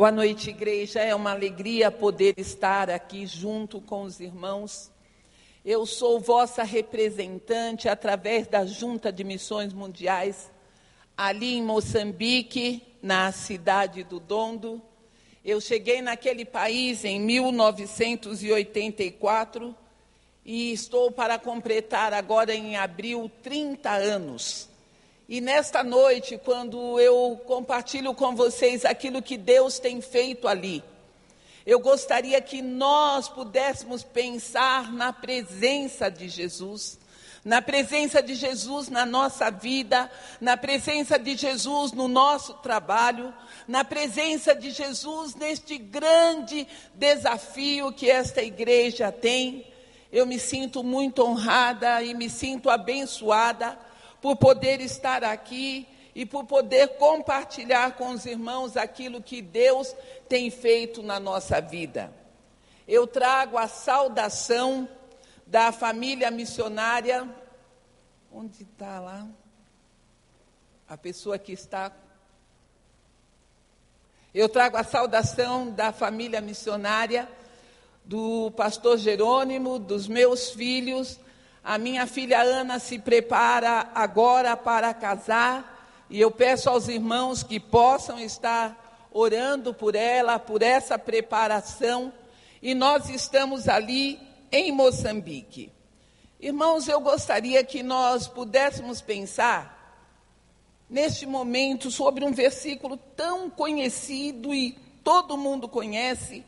Boa noite, igreja. É uma alegria poder estar aqui junto com os irmãos. Eu sou vossa representante através da Junta de Missões Mundiais, ali em Moçambique, na cidade do Dondo. Eu cheguei naquele país em 1984 e estou para completar agora em abril 30 anos. E nesta noite, quando eu compartilho com vocês aquilo que Deus tem feito ali, eu gostaria que nós pudéssemos pensar na presença de Jesus, na presença de Jesus na nossa vida, na presença de Jesus no nosso trabalho, na presença de Jesus neste grande desafio que esta igreja tem. Eu me sinto muito honrada e me sinto abençoada por poder estar aqui e por poder compartilhar com os irmãos aquilo que Deus tem feito na nossa vida. Eu trago a saudação da família missionária. Onde está lá? A pessoa que está. Eu trago a saudação da família missionária, do pastor Jerônimo, dos meus filhos, a minha filha Ana se prepara agora para casar e eu peço aos irmãos que possam estar orando por ela, por essa preparação. E nós estamos ali em Moçambique. Irmãos, eu gostaria que nós pudéssemos pensar neste momento sobre um versículo tão conhecido e todo mundo conhece,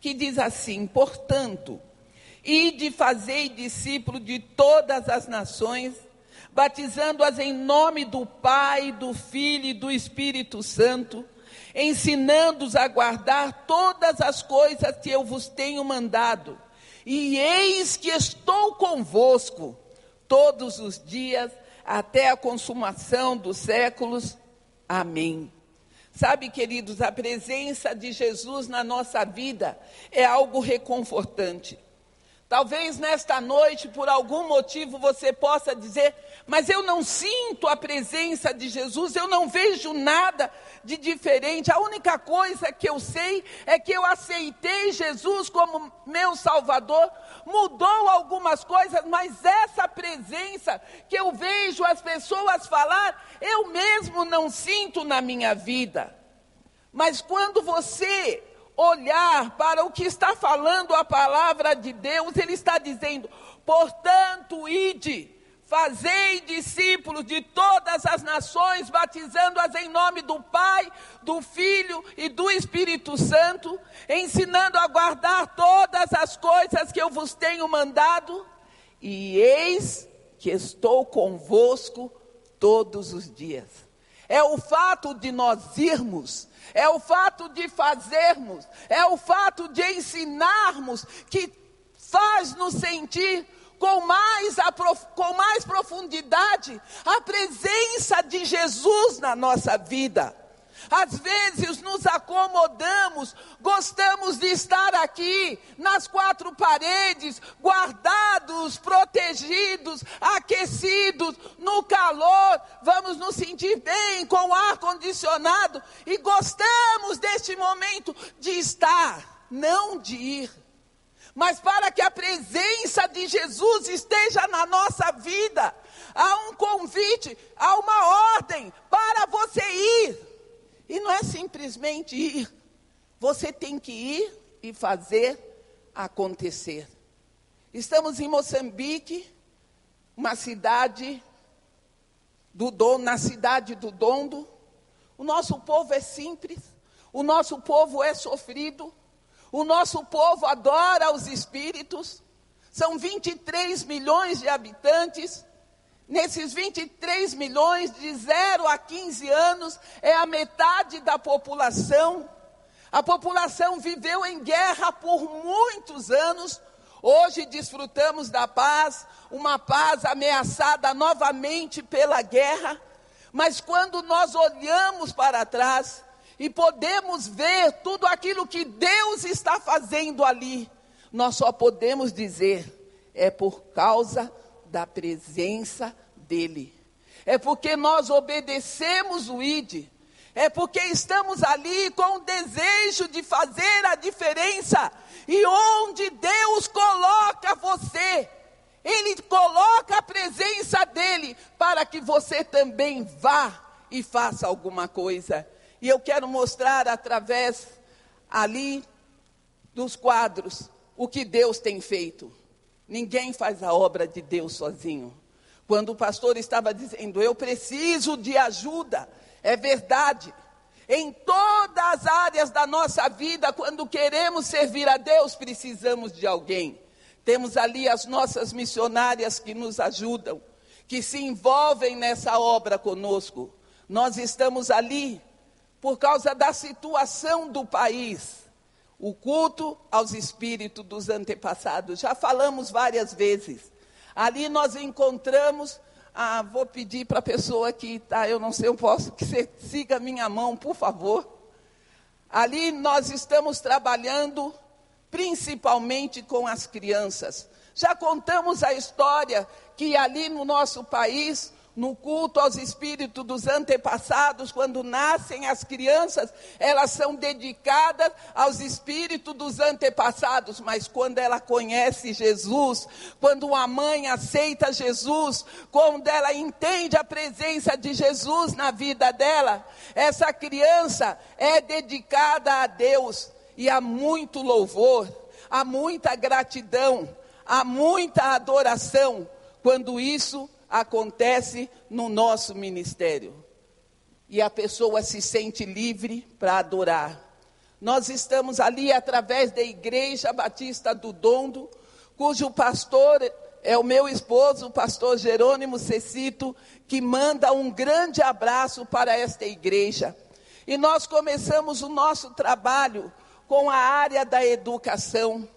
que diz assim: portanto, e de fazer discípulo de todas as nações, batizando-as em nome do Pai, do Filho e do Espírito Santo, ensinando-os a guardar todas as coisas que eu vos tenho mandado. E eis que estou convosco todos os dias até a consumação dos séculos. Amém. Sabe, queridos, a presença de Jesus na nossa vida é algo reconfortante. Talvez nesta noite, por algum motivo, você possa dizer: Mas eu não sinto a presença de Jesus, eu não vejo nada de diferente. A única coisa que eu sei é que eu aceitei Jesus como meu Salvador. Mudou algumas coisas, mas essa presença que eu vejo as pessoas falar, eu mesmo não sinto na minha vida. Mas quando você olhar para o que está falando a palavra de Deus, ele está dizendo: portanto, ide, fazei discípulos de todas as nações, batizando-as em nome do Pai, do Filho e do Espírito Santo, ensinando a guardar todas as coisas que eu vos tenho mandado, e eis que estou convosco todos os dias. É o fato de nós irmos é o fato de fazermos, é o fato de ensinarmos que faz nos sentir com mais, com mais profundidade a presença de Jesus na nossa vida. Às vezes nos acomodamos, gostamos de estar aqui nas quatro paredes, guardados, protegidos, aquecidos, no calor, vamos nos sentir bem com o ar condicionado e gostamos deste momento de estar, não de ir. Mas para que a presença de Jesus esteja na nossa vida, há um convite, há uma ordem para você ir. E não é simplesmente ir. Você tem que ir e fazer acontecer. Estamos em Moçambique, uma cidade do na cidade do Dondo. O nosso povo é simples, o nosso povo é sofrido, o nosso povo adora os espíritos. São 23 milhões de habitantes. Nesses 23 milhões, de 0 a 15 anos, é a metade da população. A população viveu em guerra por muitos anos. Hoje desfrutamos da paz, uma paz ameaçada novamente pela guerra. Mas quando nós olhamos para trás e podemos ver tudo aquilo que Deus está fazendo ali, nós só podemos dizer: é por causa da presença dele. É porque nós obedecemos o ID. é porque estamos ali com o desejo de fazer a diferença. E onde Deus coloca você, Ele coloca a presença dEle para que você também vá e faça alguma coisa. E eu quero mostrar através ali dos quadros o que Deus tem feito. Ninguém faz a obra de Deus sozinho. Quando o pastor estava dizendo, eu preciso de ajuda, é verdade. Em todas as áreas da nossa vida, quando queremos servir a Deus, precisamos de alguém. Temos ali as nossas missionárias que nos ajudam, que se envolvem nessa obra conosco. Nós estamos ali por causa da situação do país. O culto aos espíritos dos antepassados. Já falamos várias vezes. Ali nós encontramos ah, vou pedir para a pessoa que está, eu não sei, eu posso que você siga minha mão, por favor. Ali nós estamos trabalhando principalmente com as crianças. Já contamos a história que ali no nosso país no culto aos espíritos dos antepassados, quando nascem as crianças, elas são dedicadas aos espíritos dos antepassados, mas quando ela conhece Jesus, quando a mãe aceita Jesus, quando ela entende a presença de Jesus na vida dela, essa criança é dedicada a Deus e há muito louvor, há muita gratidão, há muita adoração. Quando isso acontece no nosso ministério. E a pessoa se sente livre para adorar. Nós estamos ali através da Igreja Batista do Dondo, cujo pastor é o meu esposo, o pastor Jerônimo Cecito, que manda um grande abraço para esta igreja. E nós começamos o nosso trabalho com a área da educação.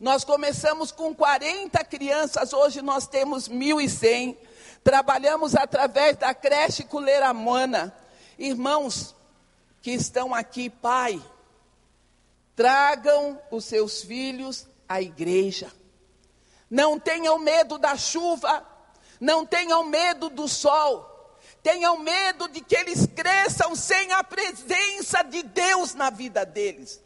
Nós começamos com 40 crianças, hoje nós temos 1.100. Trabalhamos através da creche Culeiramana. Irmãos que estão aqui, pai, tragam os seus filhos à igreja. Não tenham medo da chuva, não tenham medo do sol. Tenham medo de que eles cresçam sem a presença de Deus na vida deles.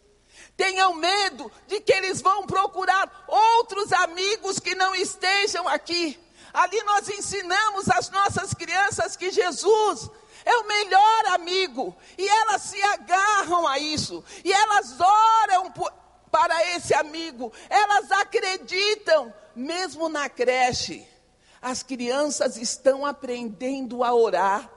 Tenham medo de que eles vão procurar outros amigos que não estejam aqui. Ali nós ensinamos às nossas crianças que Jesus é o melhor amigo, e elas se agarram a isso, e elas oram por, para esse amigo, elas acreditam, mesmo na creche. As crianças estão aprendendo a orar.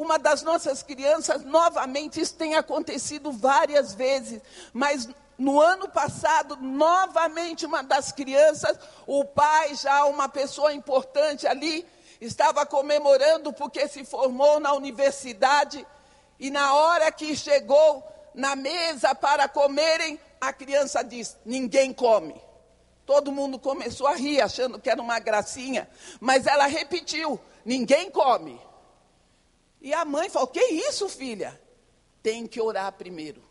Uma das nossas crianças, novamente, isso tem acontecido várias vezes, mas no ano passado, novamente, uma das crianças, o pai, já uma pessoa importante ali, estava comemorando porque se formou na universidade. E na hora que chegou na mesa para comerem, a criança disse: Ninguém come. Todo mundo começou a rir, achando que era uma gracinha. Mas ela repetiu: Ninguém come. E a mãe falou: Que isso, filha? Tem que orar primeiro.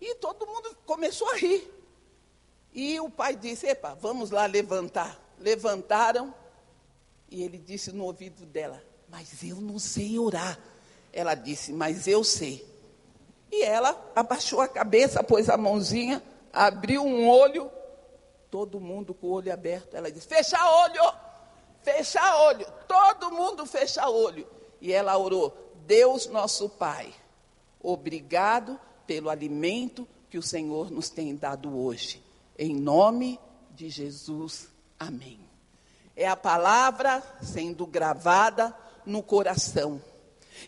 E todo mundo começou a rir. E o pai disse: Epa, vamos lá levantar. Levantaram. E ele disse no ouvido dela: Mas eu não sei orar. Ela disse: Mas eu sei. E ela abaixou a cabeça, pôs a mãozinha, abriu um olho. Todo mundo com o olho aberto. Ela disse: Fecha olho! Fecha olho! Todo mundo fecha olho. E ela orou: Deus nosso Pai, obrigado pelo alimento que o Senhor nos tem dado hoje. Em nome de Jesus, amém. É a palavra sendo gravada no coração.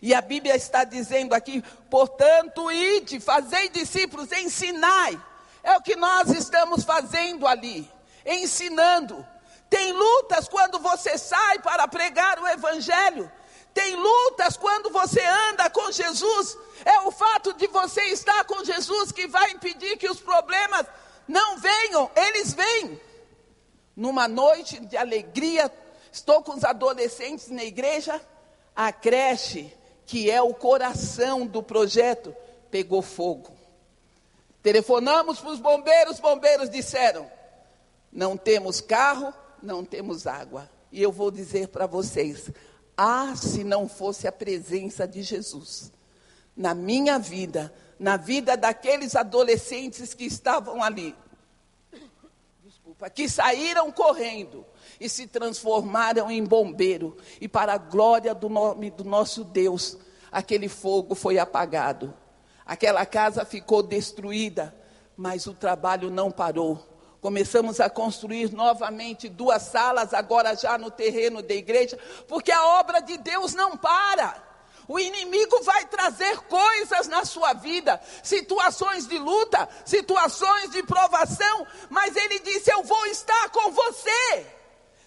E a Bíblia está dizendo aqui, portanto, ide, fazei discípulos, ensinai. É o que nós estamos fazendo ali, ensinando. Tem lutas quando você sai para pregar o Evangelho. Tem lutas quando você anda com Jesus. É o fato de você estar com Jesus que vai impedir que os problemas não venham, eles vêm. Numa noite de alegria, estou com os adolescentes na igreja, a creche, que é o coração do projeto, pegou fogo. Telefonamos para os bombeiros, os bombeiros disseram: não temos carro, não temos água. E eu vou dizer para vocês: ah, se não fosse a presença de Jesus. na minha vida, na vida daqueles adolescentes que estavam ali. Desculpa, que saíram correndo e se transformaram em bombeiro. E para a glória do nome do nosso Deus, aquele fogo foi apagado. Aquela casa ficou destruída, mas o trabalho não parou. Começamos a construir novamente duas salas, agora já no terreno da igreja, porque a obra de Deus não para. O inimigo vai trazer coisas na sua vida, situações de luta, situações de provação, mas ele disse: Eu vou estar com você.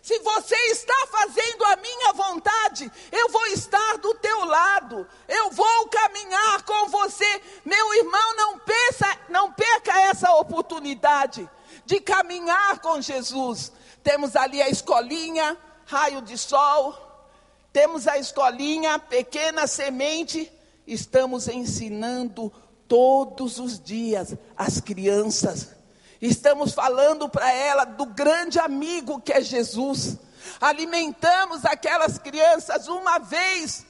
Se você está fazendo a minha vontade, eu vou estar do teu lado. Eu vou caminhar com você. Meu irmão, não pensa, não perca essa oportunidade de caminhar com Jesus. Temos ali a escolinha, raio de sol. Temos a escolinha, pequena semente. Estamos ensinando todos os dias as crianças Estamos falando para ela do grande amigo que é Jesus. Alimentamos aquelas crianças uma vez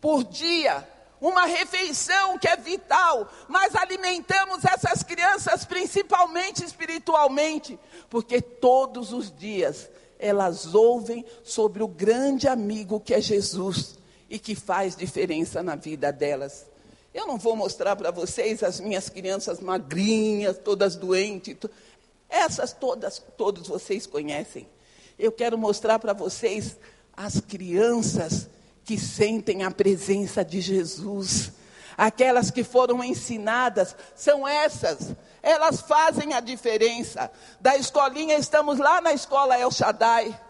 por dia, uma refeição que é vital, mas alimentamos essas crianças principalmente espiritualmente, porque todos os dias elas ouvem sobre o grande amigo que é Jesus e que faz diferença na vida delas. Eu não vou mostrar para vocês as minhas crianças magrinhas, todas doentes. Essas todas, todos vocês conhecem. Eu quero mostrar para vocês as crianças que sentem a presença de Jesus. Aquelas que foram ensinadas, são essas. Elas fazem a diferença. Da escolinha, estamos lá na escola El Shaddai.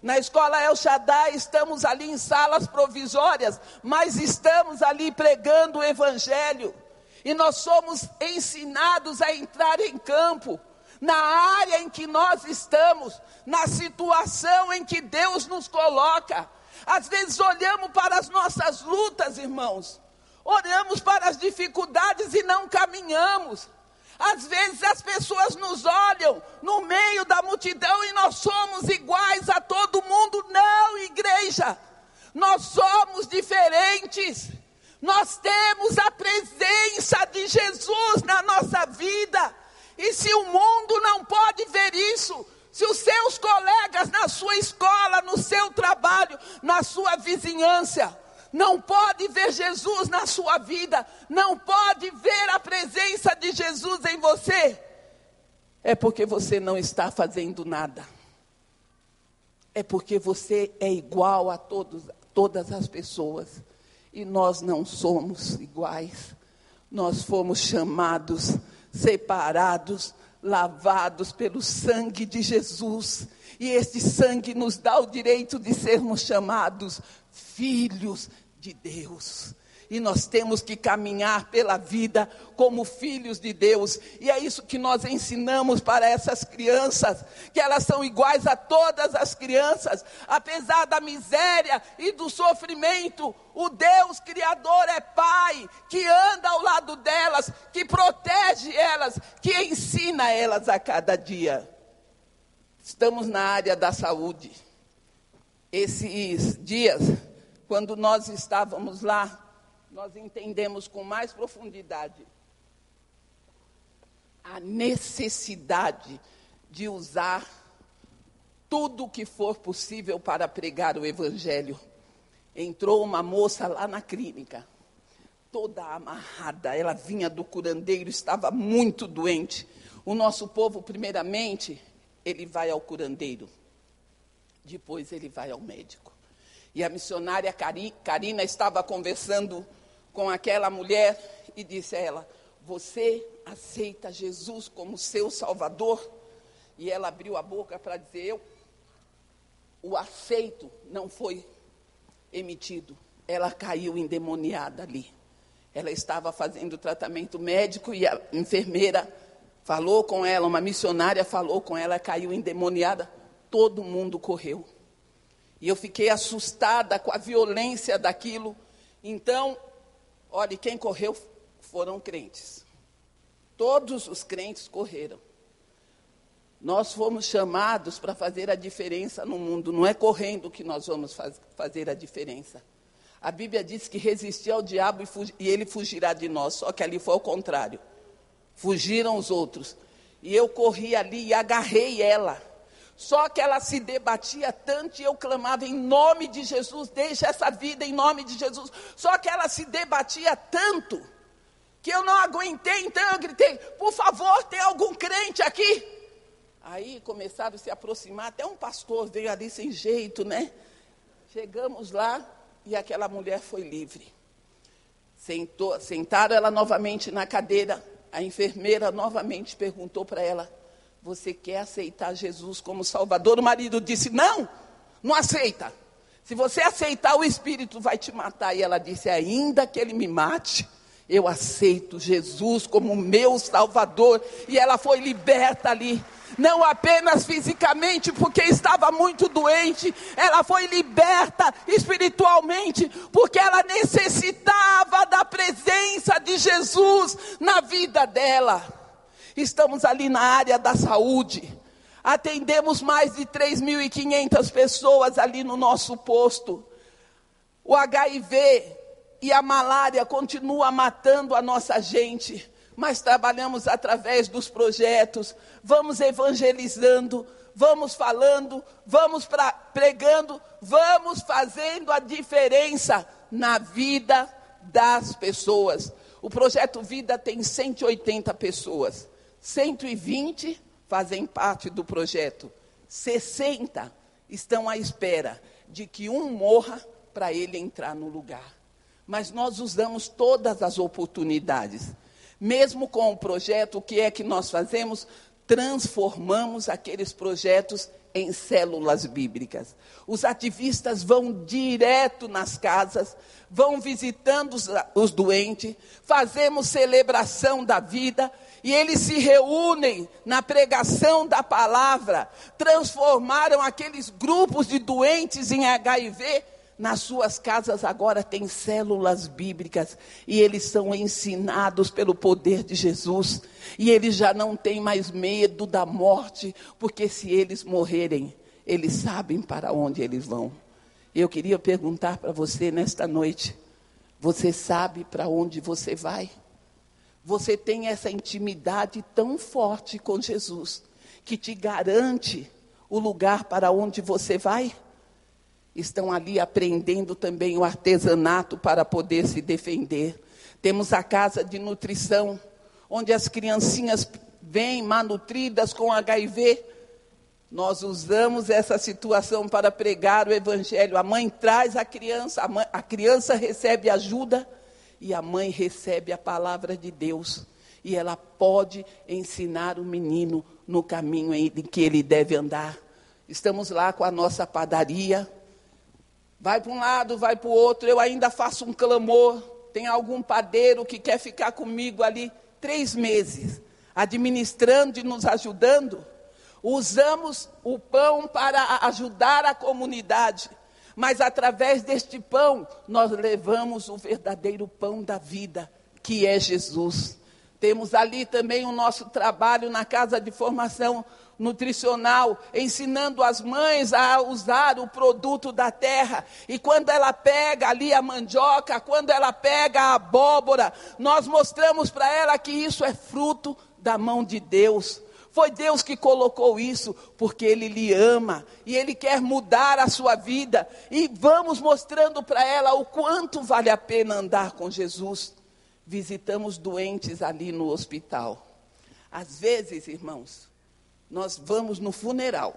Na escola El Shaddai, estamos ali em salas provisórias, mas estamos ali pregando o Evangelho. E nós somos ensinados a entrar em campo, na área em que nós estamos, na situação em que Deus nos coloca. Às vezes olhamos para as nossas lutas, irmãos, olhamos para as dificuldades e não caminhamos. Às vezes as pessoas nos olham no meio da multidão e nós somos iguais a todo mundo. Não, igreja. Nós somos diferentes. Nós temos a presença de Jesus na nossa vida. E se o mundo não pode ver isso, se os seus colegas vizinhança, não pode ver Jesus na sua vida, não pode ver a presença de Jesus em você, é porque você não está fazendo nada. É porque você é igual a todos, todas as pessoas. E nós não somos iguais. Nós fomos chamados, separados, lavados pelo sangue de Jesus. E este sangue nos dá o direito de sermos chamados filhos de Deus. E nós temos que caminhar pela vida como filhos de Deus. E é isso que nós ensinamos para essas crianças, que elas são iguais a todas as crianças, apesar da miséria e do sofrimento. O Deus Criador é Pai, que anda ao lado delas, que protege elas, que ensina elas a cada dia. Estamos na área da saúde. Esses dias quando nós estávamos lá, nós entendemos com mais profundidade a necessidade de usar tudo o que for possível para pregar o Evangelho. Entrou uma moça lá na clínica, toda amarrada, ela vinha do curandeiro, estava muito doente. O nosso povo, primeiramente, ele vai ao curandeiro, depois ele vai ao médico. E a missionária Karina estava conversando com aquela mulher e disse a ela: Você aceita Jesus como seu Salvador? E ela abriu a boca para dizer: Eu, o aceito não foi emitido. Ela caiu endemoniada ali. Ela estava fazendo tratamento médico e a enfermeira falou com ela, uma missionária falou com ela, caiu endemoniada. Todo mundo correu. E eu fiquei assustada com a violência daquilo. Então, olhe, quem correu foram crentes. Todos os crentes correram. Nós fomos chamados para fazer a diferença no mundo. Não é correndo que nós vamos faz, fazer a diferença. A Bíblia diz que resistir ao diabo e, e ele fugirá de nós. Só que ali foi ao contrário. Fugiram os outros. E eu corri ali e agarrei ela. Só que ela se debatia tanto e eu clamava em nome de Jesus, deixa essa vida em nome de Jesus. Só que ela se debatia tanto que eu não aguentei, então eu gritei: por favor, tem algum crente aqui? Aí começaram a se aproximar, até um pastor veio ali sem jeito, né? Chegamos lá e aquela mulher foi livre. Sentou, sentaram ela novamente na cadeira. A enfermeira novamente perguntou para ela: Você quer aceitar Jesus como Salvador? O marido disse: Não, não aceita. Se você aceitar, o Espírito vai te matar. E ela disse: Ainda que ele me mate, eu aceito Jesus como meu Salvador. E ela foi liberta ali. Não apenas fisicamente, porque estava muito doente, ela foi liberta espiritualmente, porque ela necessitava da presença de Jesus na vida dela. Estamos ali na área da saúde. Atendemos mais de 3.500 pessoas ali no nosso posto. O HIV e a malária continua matando a nossa gente, mas trabalhamos através dos projetos, vamos evangelizando, vamos falando, vamos pra, pregando, vamos fazendo a diferença na vida das pessoas. O projeto Vida tem 180 pessoas, 120 fazem parte do projeto, 60 estão à espera de que um morra para ele entrar no lugar mas nós usamos todas as oportunidades. Mesmo com o projeto, o que é que nós fazemos? Transformamos aqueles projetos em células bíblicas. Os ativistas vão direto nas casas, vão visitando os, doentes, fazemos celebração da vida e eles se reúnem na pregação da palavra, transformaram aqueles grupos de doentes em HIV nas suas casas agora tem células bíblicas e eles são ensinados pelo poder de Jesus. E eles já não têm mais medo da morte, porque se eles morrerem, eles sabem para onde eles vão. Eu queria perguntar para você nesta noite: você sabe para onde você vai? Você tem essa intimidade tão forte com Jesus que te garante o lugar para onde você vai? estão ali aprendendo também o artesanato para poder se defender. Temos a casa de nutrição, onde as criancinhas vêm malnutridas com HIV. Nós usamos essa situação para pregar o evangelho. A mãe traz a criança, a, mãe, a criança recebe ajuda e a mãe recebe a palavra de Deus. E ela pode ensinar o menino no caminho em que ele deve andar. Estamos lá com a nossa padaria, Vai para um lado, vai para o outro, eu ainda faço um clamor. Tem algum padeiro que quer ficar comigo ali três meses, administrando e nos ajudando. Usamos o pão para ajudar a comunidade, mas através deste pão nós levamos o verdadeiro pão da vida, que é Jesus. Temos ali também o nosso trabalho na casa de formação nutricional, ensinando as mães a usar o produto da terra. E quando ela pega ali a mandioca, quando ela pega a abóbora, nós mostramos para ela que isso é fruto da mão de Deus. Foi Deus que colocou isso, porque Ele lhe ama e Ele quer mudar a sua vida. E vamos mostrando para ela o quanto vale a pena andar com Jesus. Visitamos doentes ali no hospital. Às vezes, irmãos, nós vamos no funeral,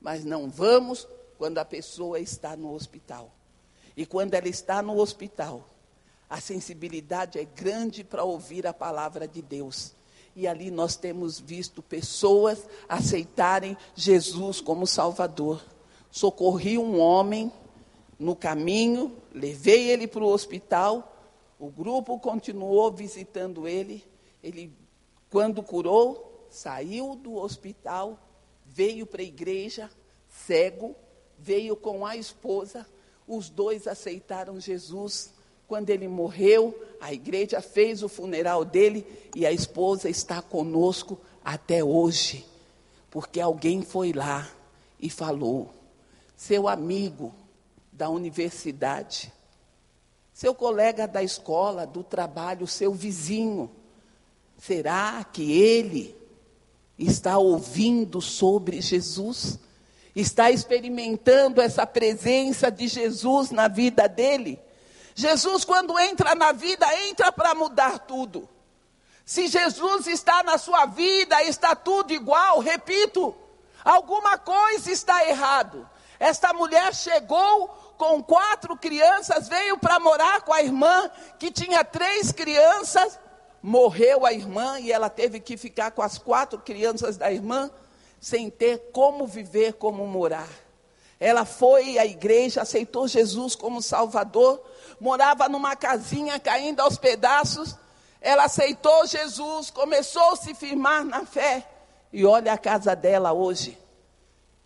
mas não vamos quando a pessoa está no hospital. E quando ela está no hospital, a sensibilidade é grande para ouvir a palavra de Deus. E ali nós temos visto pessoas aceitarem Jesus como Salvador. Socorri um homem no caminho, levei ele para o hospital, o grupo continuou visitando ele. Ele, quando curou, saiu do hospital, veio para a igreja, cego, veio com a esposa, os dois aceitaram Jesus. Quando ele morreu, a igreja fez o funeral dele e a esposa está conosco até hoje, porque alguém foi lá e falou: seu amigo da universidade seu colega da escola, do trabalho, seu vizinho. Será que ele está ouvindo sobre Jesus? Está experimentando essa presença de Jesus na vida dele? Jesus, quando entra na vida, entra para mudar tudo. Se Jesus está na sua vida, está tudo igual, repito, alguma coisa está errado. Esta mulher chegou com quatro crianças, veio para morar com a irmã, que tinha três crianças, morreu a irmã e ela teve que ficar com as quatro crianças da irmã, sem ter como viver, como morar. Ela foi à igreja, aceitou Jesus como Salvador, morava numa casinha caindo aos pedaços. Ela aceitou Jesus, começou a se firmar na fé. E olha a casa dela hoje.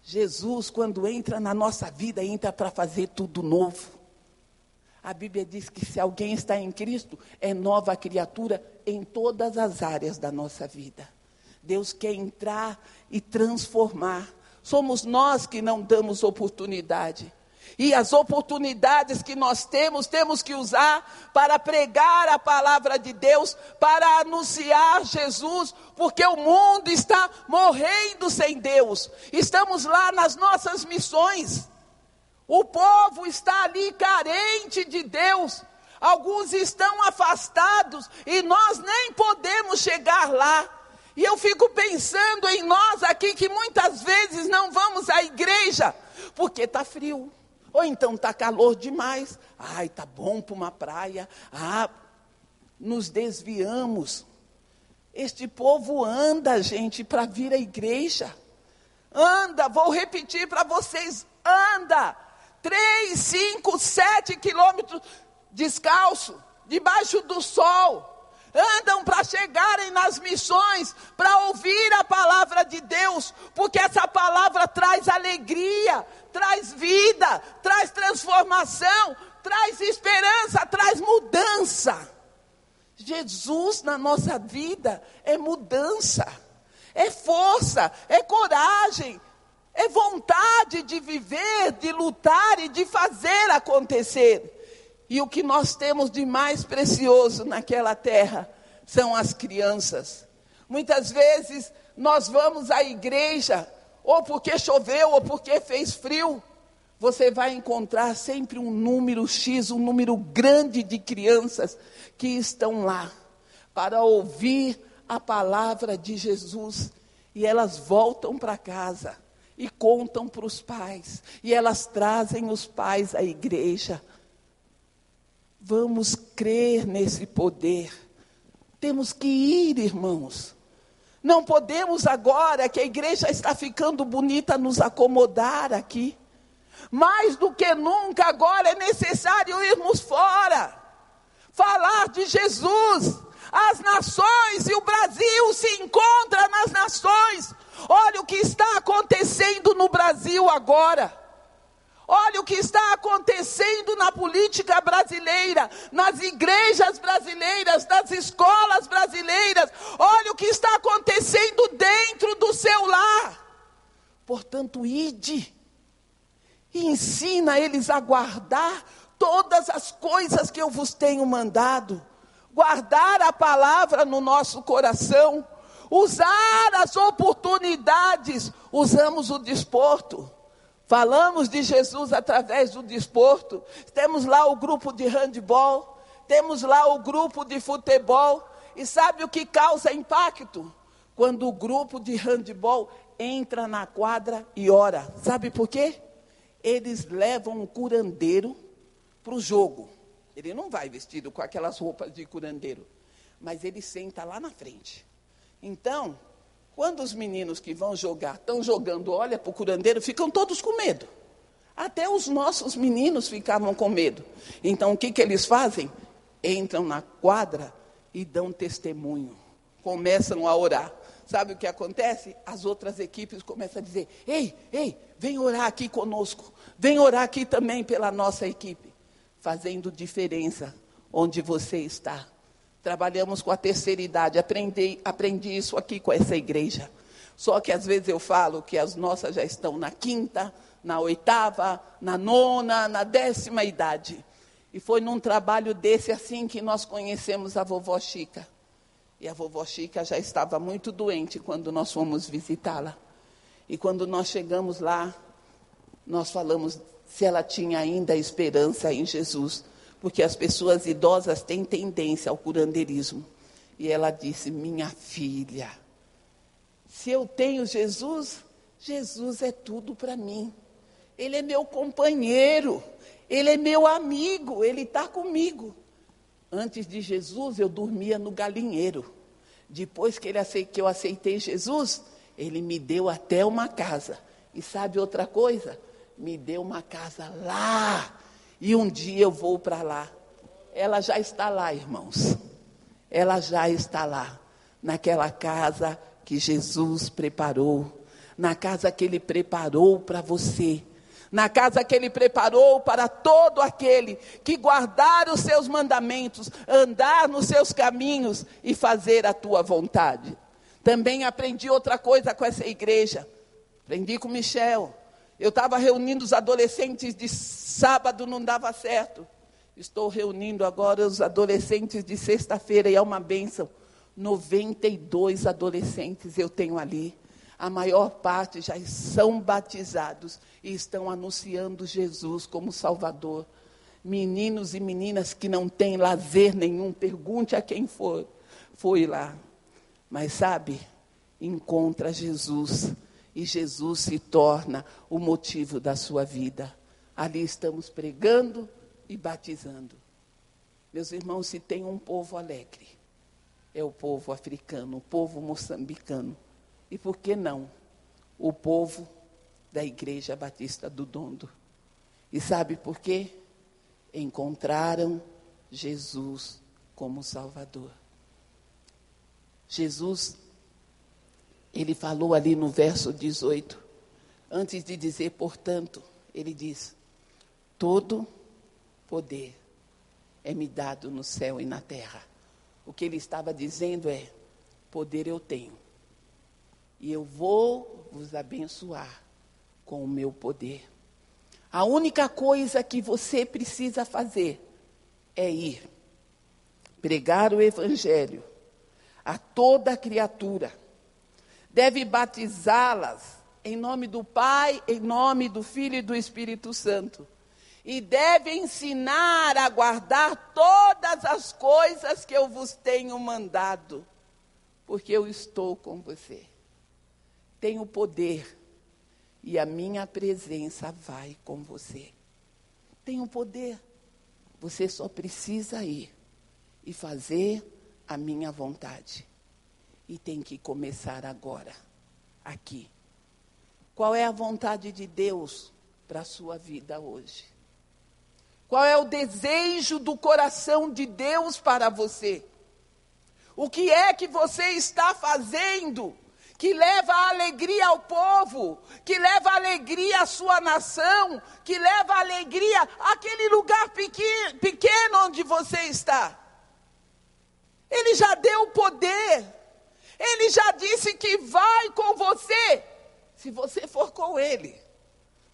Jesus, quando entra na nossa vida, entra para fazer tudo novo. A Bíblia diz que se alguém está em Cristo, é nova criatura em todas as áreas da nossa vida. Deus quer entrar e transformar. Somos nós que não damos oportunidade. E as oportunidades que nós temos, temos que usar para pregar a palavra de Deus, para anunciar Jesus, porque o mundo está morrendo sem Deus. Estamos lá nas nossas missões. O povo está ali carente de Deus. Alguns estão afastados e nós nem podemos chegar lá. E eu fico pensando em nós aqui que muitas vezes não vamos à igreja porque está frio. Ou então está calor demais. Ai, tá bom para uma praia. Ah, nos desviamos. Este povo anda, gente, para vir à igreja. Anda, vou repetir para vocês: anda. Três, cinco, sete quilômetros descalço, debaixo do sol andam para chegarem nas missões, para ouvir a palavra de Deus, porque essa palavra traz alegria, traz vida, traz transformação, traz esperança, traz mudança. Jesus na nossa vida é mudança, é força, é coragem, é vontade de viver, de lutar e de fazer acontecer. E o que nós temos de mais precioso naquela terra são as crianças. Muitas vezes nós vamos à igreja, ou porque choveu, ou porque fez frio. Você vai encontrar sempre um número X, um número grande de crianças que estão lá para ouvir a palavra de Jesus. E elas voltam para casa e contam para os pais. E elas trazem os pais à igreja Vamos crer nesse poder. Temos que ir, irmãos. Não podemos agora que a igreja está ficando bonita nos acomodar aqui. Mais do que nunca agora é necessário irmos fora. Falar de Jesus. As nações e o Brasil se encontram nas nações. Olha o que está acontecendo no Brasil agora. Olha o que está acontecendo na política brasileira, nas igrejas brasileiras, nas escolas brasileiras. Olha o que está acontecendo dentro do seu lar. Portanto, ide e ensina eles a guardar todas as coisas que eu vos tenho mandado. Guardar a palavra no nosso coração, usar as oportunidades, usamos o desporto Falamos de Jesus através do desporto. Temos lá o grupo de handebol, temos lá o grupo de futebol. E sabe o que causa impacto? Quando o grupo de handebol entra na quadra e ora. Sabe por quê? Eles levam um curandeiro para o jogo. Ele não vai vestido com aquelas roupas de curandeiro, mas ele senta lá na frente. Então, quando os meninos que vão jogar estão jogando, olha para o curandeiro, ficam todos com medo. Até os nossos meninos ficavam com medo. Então o que, que eles fazem? Entram na quadra e dão testemunho. Começam a orar. Sabe o que acontece? As outras equipes começam a dizer: Ei, ei, vem orar aqui conosco. Vem orar aqui também pela nossa equipe. Fazendo diferença onde você está. Trabalhamos com a terceira idade. Aprendi, aprendi isso aqui com essa igreja. Só que às vezes eu falo que as nossas já estão na quinta, na oitava, na nona, na décima idade. E foi num trabalho desse assim que nós conhecemos a vovó Chica. E a vovó Chica já estava muito doente quando nós fomos visitá-la. E quando nós chegamos lá, nós falamos se ela tinha ainda esperança em Jesus, porque as pessoas idosas têm tendência ao curandeirismo. E ela disse: Minha filha, se eu tenho Jesus, Jesus é tudo para mim. Ele é meu companheiro, ele é meu amigo, ele está comigo. Antes de Jesus, eu dormia no galinheiro. Depois que, ele que eu aceitei Jesus, ele me deu até uma casa. E sabe outra coisa? Me deu uma casa lá. E um dia eu vou para lá. Ela já está lá, irmãos. Ela já está lá. Naquela casa que Jesus preparou. Na casa que Ele preparou para você na casa que ele preparou para todo aquele que guardar os seus mandamentos, andar nos seus caminhos e fazer a tua vontade. Também aprendi outra coisa com essa igreja. Aprendi com Michel. Eu estava reunindo os adolescentes de sábado, não dava certo. Estou reunindo agora os adolescentes de sexta-feira e é uma bênção. 92 adolescentes eu tenho ali a maior parte já são batizados e estão anunciando Jesus como Salvador. Meninos e meninas que não têm lazer nenhum, pergunte a quem for, foi lá. Mas sabe, encontra Jesus e Jesus se torna o motivo da sua vida. Ali estamos pregando e batizando. Meus irmãos, se tem um povo alegre, é o povo africano, o povo moçambicano e por que não o povo da Igreja Batista do Dondo? E sabe por quê? Encontraram Jesus como Salvador. Jesus, ele falou ali no verso 18, antes de dizer, portanto, ele diz: Todo poder é me dado no céu e na terra. O que ele estava dizendo é: poder eu tenho e eu vou vos abençoar com o meu poder. A única coisa que você precisa fazer é ir pregar o evangelho a toda criatura. Deve batizá-las em nome do Pai, em nome do Filho e do Espírito Santo. E deve ensinar a guardar todas as coisas que eu vos tenho mandado, porque eu estou com você tenho poder e a minha presença vai com você. Tenho poder. Você só precisa ir e fazer a minha vontade. E tem que começar agora, aqui. Qual é a vontade de Deus para a sua vida hoje? Qual é o desejo do coração de Deus para você? O que é que você está fazendo que leva alegria ao povo, que leva alegria à sua nação, que leva alegria àquele lugar pequeno, onde você está. Ele já deu poder, ele já disse que vai com você, se você for com ele.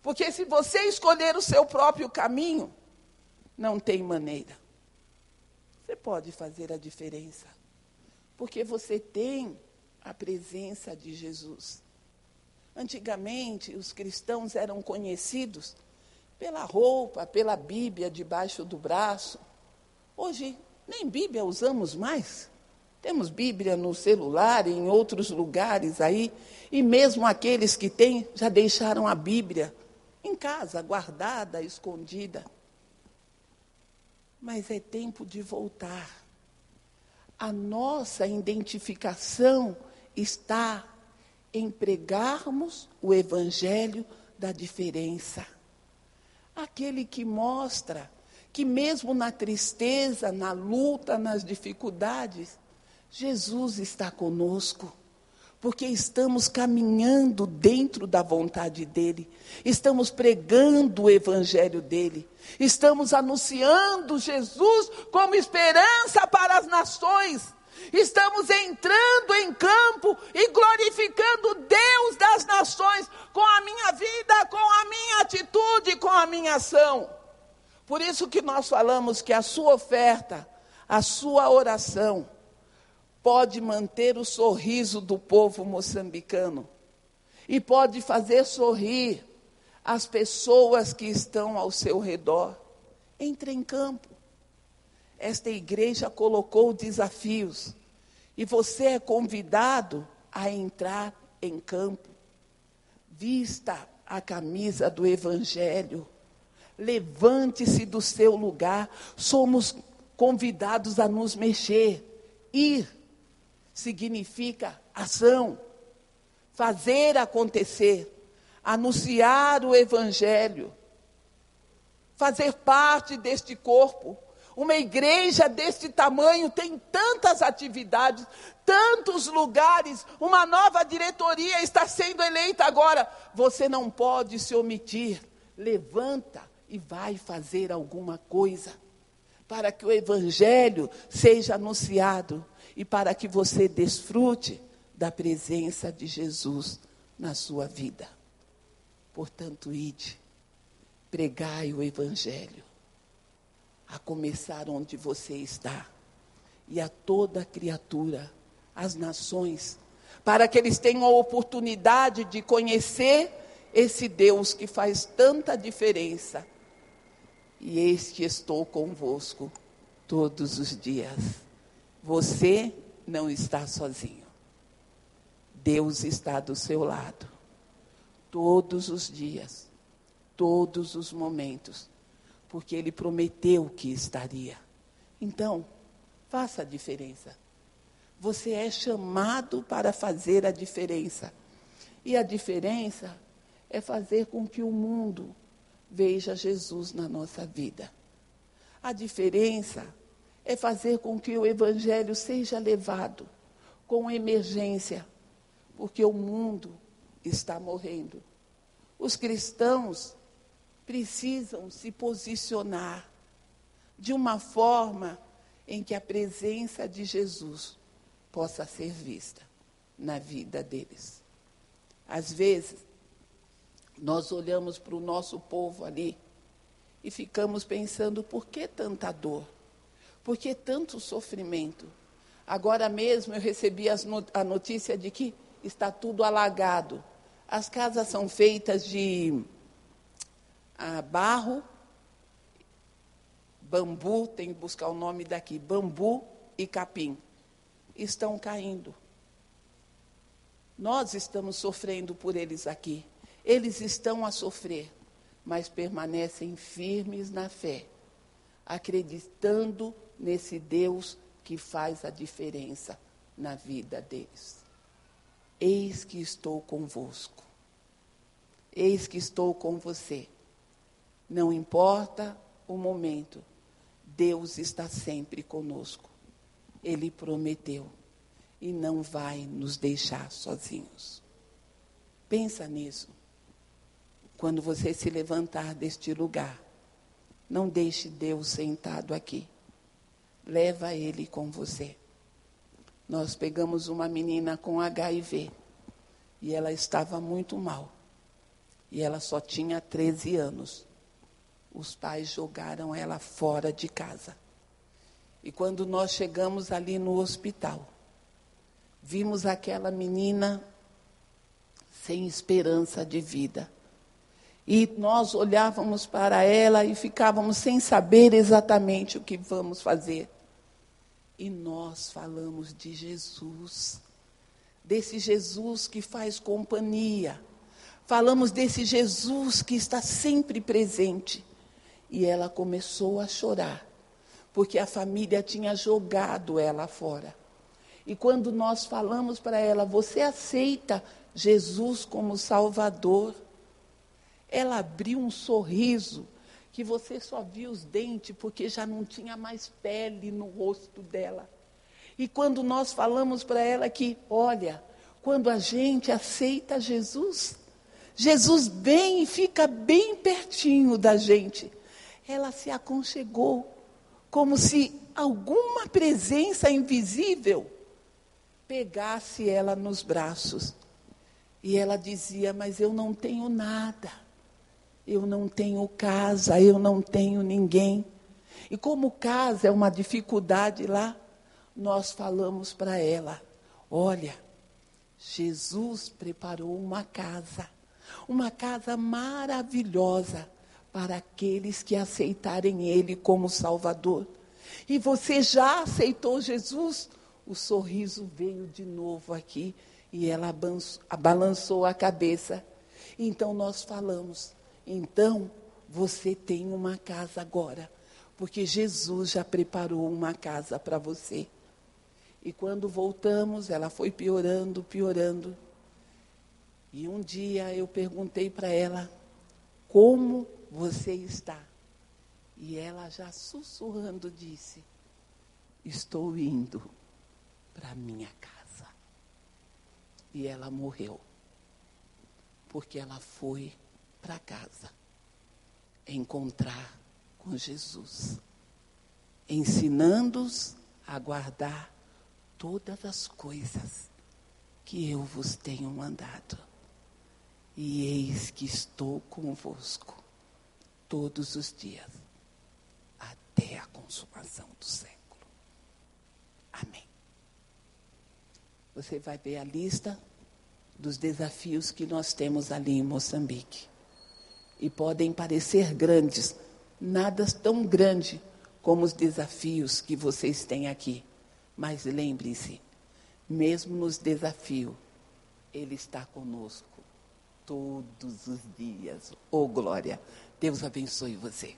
Porque se você escolher o seu próprio caminho, não tem maneira. Você pode fazer a diferença. Porque você tem a presença de Jesus. Antigamente, os cristãos eram conhecidos pela roupa, pela Bíblia debaixo do braço. Hoje, nem Bíblia usamos mais. Temos Bíblia no celular, em outros lugares aí, e mesmo aqueles que têm já deixaram a Bíblia em casa, guardada, escondida. Mas é tempo de voltar. A nossa identificação está em pregarmos o evangelho da diferença. Aquele que mostra que, mesmo na tristeza, na luta, nas dificuldades, Jesus está conosco porque estamos caminhando dentro da vontade dEle, estamos pregando o Evangelho dEle, estamos anunciando Jesus como esperança para as nações, Estamos entrando em campo e glorificando Deus das nações com a minha vida, com a minha atitude, com a minha ação. Por isso que nós falamos que a sua oferta, a sua oração, pode manter o sorriso do povo moçambicano e pode fazer sorrir as pessoas que estão ao seu redor. Entre em campo. Esta igreja colocou desafios e você é convidado a entrar em campo. Vista a camisa do Evangelho. Levante-se do seu lugar. Somos convidados a nos mexer. Ir significa ação, fazer acontecer, anunciar o Evangelho, fazer parte deste corpo. Uma igreja deste tamanho tem tantas atividades, tantos lugares, uma nova diretoria está sendo eleita agora. Você não pode se omitir. Levanta e vai fazer alguma coisa para que o evangelho seja anunciado e para que você desfrute da presença de Jesus na sua vida. Portanto, ide, pregai o Evangelho, a começar onde você está, e a toda criatura, as nações, para que eles tenham a oportunidade de conhecer esse Deus que faz tanta diferença. E eis que estou convosco todos os dias. Você não está sozinho. Deus está do seu lado. Todos os dias, todos os momentos, porque Ele prometeu que estaria. Então, faça a diferença. Você é chamado para fazer a diferença. E a diferença é fazer com que o mundo veja Jesus na nossa vida. A diferença é fazer com que o Evangelho seja levado com emergência, porque o mundo está morrendo. Os cristãos precisam se posicionar de uma forma em que a presença de Jesus possa ser vista na vida deles. Às vezes, nós olhamos para o nosso povo ali e ficamos pensando: por que tanta dor? Por que tanto sofrimento? Agora mesmo eu recebi a notícia de que está tudo alagado. As casas são feitas de ah, barro, bambu, tem que buscar o nome daqui, bambu e capim. Estão caindo. Nós estamos sofrendo por eles aqui. Eles estão a sofrer, mas permanecem firmes na fé, acreditando nesse Deus que faz a diferença na vida deles. Eis que estou convosco. Eis que estou com você. Não importa o momento, Deus está sempre conosco. Ele prometeu e não vai nos deixar sozinhos. Pensa nisso. Quando você se levantar deste lugar, não deixe Deus sentado aqui leva ele com você. Nós pegamos uma menina com HIV e ela estava muito mal. E ela só tinha 13 anos. Os pais jogaram ela fora de casa. E quando nós chegamos ali no hospital, vimos aquela menina sem esperança de vida. E nós olhávamos para ela e ficávamos sem saber exatamente o que vamos fazer. E nós falamos de Jesus, desse Jesus que faz companhia. Falamos desse Jesus que está sempre presente. E ela começou a chorar, porque a família tinha jogado ela fora. E quando nós falamos para ela, você aceita Jesus como Salvador? Ela abriu um sorriso que você só via os dentes porque já não tinha mais pele no rosto dela. E quando nós falamos para ela que, olha, quando a gente aceita Jesus, Jesus vem e fica bem pertinho da gente. Ela se aconchegou, como se alguma presença invisível pegasse ela nos braços. E ela dizia: Mas eu não tenho nada. Eu não tenho casa, eu não tenho ninguém. E como casa é uma dificuldade lá, nós falamos para ela: olha, Jesus preparou uma casa, uma casa maravilhosa para aqueles que aceitarem Ele como Salvador. E você já aceitou Jesus? O sorriso veio de novo aqui e ela balançou a cabeça. Então nós falamos: então você tem uma casa agora, porque Jesus já preparou uma casa para você. E quando voltamos, ela foi piorando, piorando. E um dia eu perguntei para ela: como você está? E ela já sussurrando disse: Estou indo para minha casa. E ela morreu. Porque ela foi para casa encontrar com Jesus, ensinando-os a guardar todas as coisas que eu vos tenho mandado. E eis que estou convosco todos os dias, até a consumação do século. Amém. Você vai ver a lista dos desafios que nós temos ali em Moçambique. E podem parecer grandes, nada tão grande como os desafios que vocês têm aqui. Mas lembre-se, mesmo nos desafios, Ele está conosco todos os dias. Oh, glória! Deus abençoe você.